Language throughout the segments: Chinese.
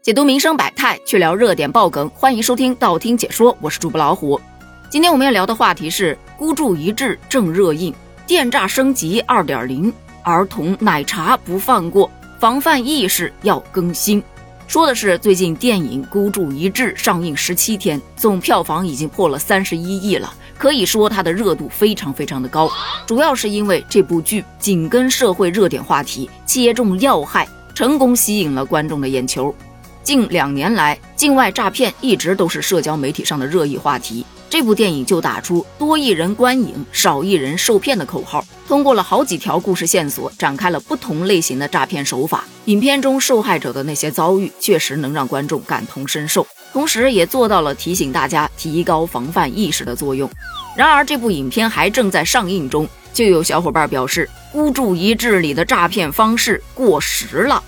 解读民生百态，去聊热点爆梗，欢迎收听道听解说，我是主播老虎。今天我们要聊的话题是孤注一掷正热映，电诈升级二点零，儿童奶茶不放过，防范意识要更新。说的是最近电影《孤注一掷》上映十七天，总票房已经破了三十一亿了，可以说它的热度非常非常的高。主要是因为这部剧紧跟社会热点话题，切中要害，成功吸引了观众的眼球。近两年来，境外诈骗一直都是社交媒体上的热议话题。这部电影就打出“多一人观影，少一人受骗”的口号，通过了好几条故事线索，展开了不同类型的诈骗手法。影片中受害者的那些遭遇，确实能让观众感同身受，同时也做到了提醒大家提高防范意识的作用。然而，这部影片还正在上映中，就有小伙伴表示，《孤注一掷》里的诈骗方式过时了。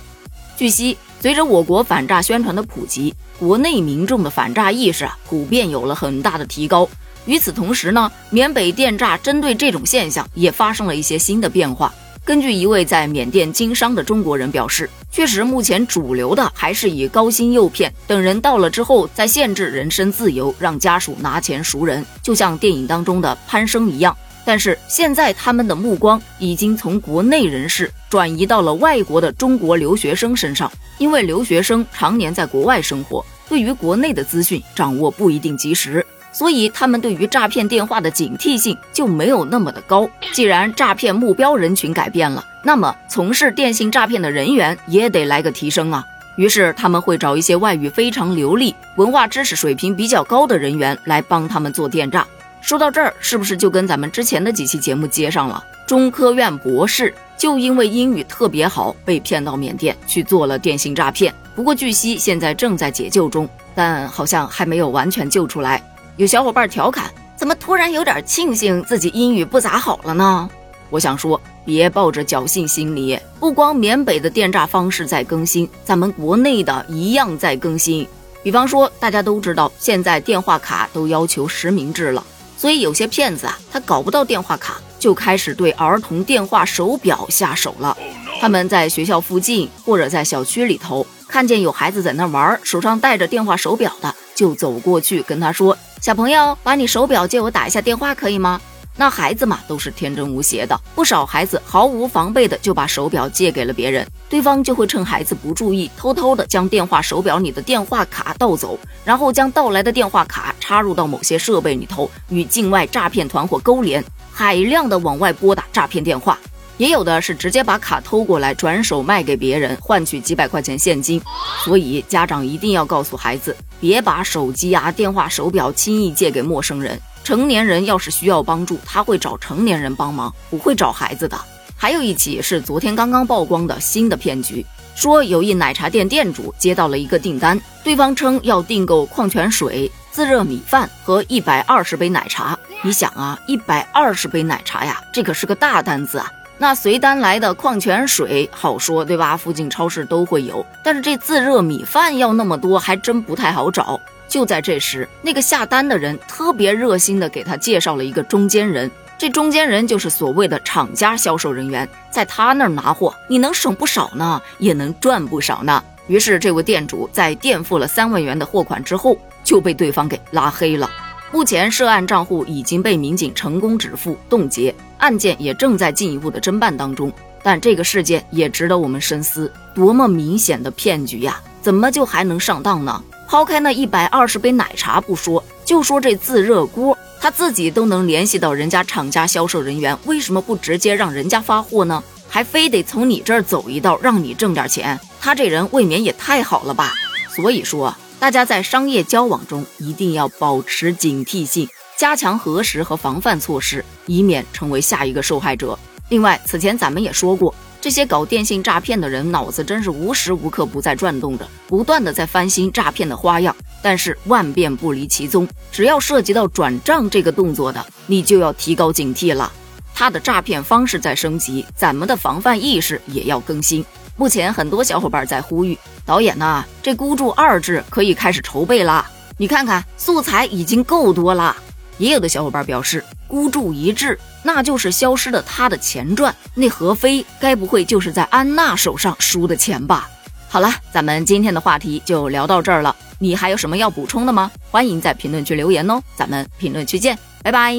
据悉。随着我国反诈宣传的普及，国内民众的反诈意识啊普遍有了很大的提高。与此同时呢，缅北电诈针对这种现象也发生了一些新的变化。根据一位在缅甸经商的中国人表示，确实目前主流的还是以高薪诱骗，等人到了之后再限制人身自由，让家属拿钱赎人，就像电影当中的潘生一样。但是现在他们的目光已经从国内人士转移到了外国的中国留学生身上，因为留学生常年在国外生活，对于国内的资讯掌握不一定及时，所以他们对于诈骗电话的警惕性就没有那么的高。既然诈骗目标人群改变了，那么从事电信诈骗的人员也得来个提升啊。于是他们会找一些外语非常流利、文化知识水平比较高的人员来帮他们做电诈。说到这儿，是不是就跟咱们之前的几期节目接上了？中科院博士就因为英语特别好，被骗到缅甸去做了电信诈骗。不过据悉现在正在解救中，但好像还没有完全救出来。有小伙伴调侃：怎么突然有点庆幸自己英语不咋好了呢？我想说，别抱着侥幸心理，不光缅北的电诈方式在更新，咱们国内的一样在更新。比方说，大家都知道现在电话卡都要求实名制了。所以有些骗子啊，他搞不到电话卡，就开始对儿童电话手表下手了。他们在学校附近或者在小区里头看见有孩子在那玩，手上带着电话手表的，就走过去跟他说：“小朋友，把你手表借我打一下电话，可以吗？”那孩子嘛，都是天真无邪的，不少孩子毫无防备的就把手表借给了别人，对方就会趁孩子不注意，偷偷的将电话手表里的电话卡盗走，然后将盗来的电话卡插入到某些设备里头，与境外诈骗团伙勾连，海量的往外拨打诈骗电话。也有的是直接把卡偷过来，转手卖给别人，换取几百块钱现金。所以家长一定要告诉孩子，别把手机啊、电话、手表轻易借给陌生人。成年人要是需要帮助，他会找成年人帮忙，不会找孩子的。还有一起是昨天刚刚曝光的新的骗局，说有一奶茶店店主接到了一个订单，对方称要订购矿泉水、自热米饭和一百二十杯奶茶。你想啊，一百二十杯奶茶呀，这可是个大单子啊。那随单来的矿泉水好说，对吧？附近超市都会有。但是这自热米饭要那么多，还真不太好找。就在这时，那个下单的人特别热心的给他介绍了一个中间人。这中间人就是所谓的厂家销售人员，在他那儿拿货，你能省不少呢，也能赚不少呢。于是，这位店主在垫付了三万元的货款之后，就被对方给拉黑了。目前涉案账户已经被民警成功止付冻结，案件也正在进一步的侦办当中。但这个事件也值得我们深思：多么明显的骗局呀！怎么就还能上当呢？抛开那一百二十杯奶茶不说，就说这自热锅，他自己都能联系到人家厂家销售人员，为什么不直接让人家发货呢？还非得从你这儿走一道，让你挣点钱？他这人未免也太好了吧！所以说。大家在商业交往中一定要保持警惕性，加强核实和防范措施，以免成为下一个受害者。另外，此前咱们也说过，这些搞电信诈骗的人脑子真是无时无刻不在转动着，不断的在翻新诈骗的花样。但是万变不离其宗，只要涉及到转账这个动作的，你就要提高警惕了。他的诈骗方式在升级，咱们的防范意识也要更新。目前很多小伙伴在呼吁导演呐，这孤注二掷可以开始筹备啦。你看看素材已经够多了。也有的小伙伴表示，孤注一掷那就是消失的他的前传。那何非该不会就是在安娜手上输的钱吧？好了，咱们今天的话题就聊到这儿了。你还有什么要补充的吗？欢迎在评论区留言哦，咱们评论区见，拜拜。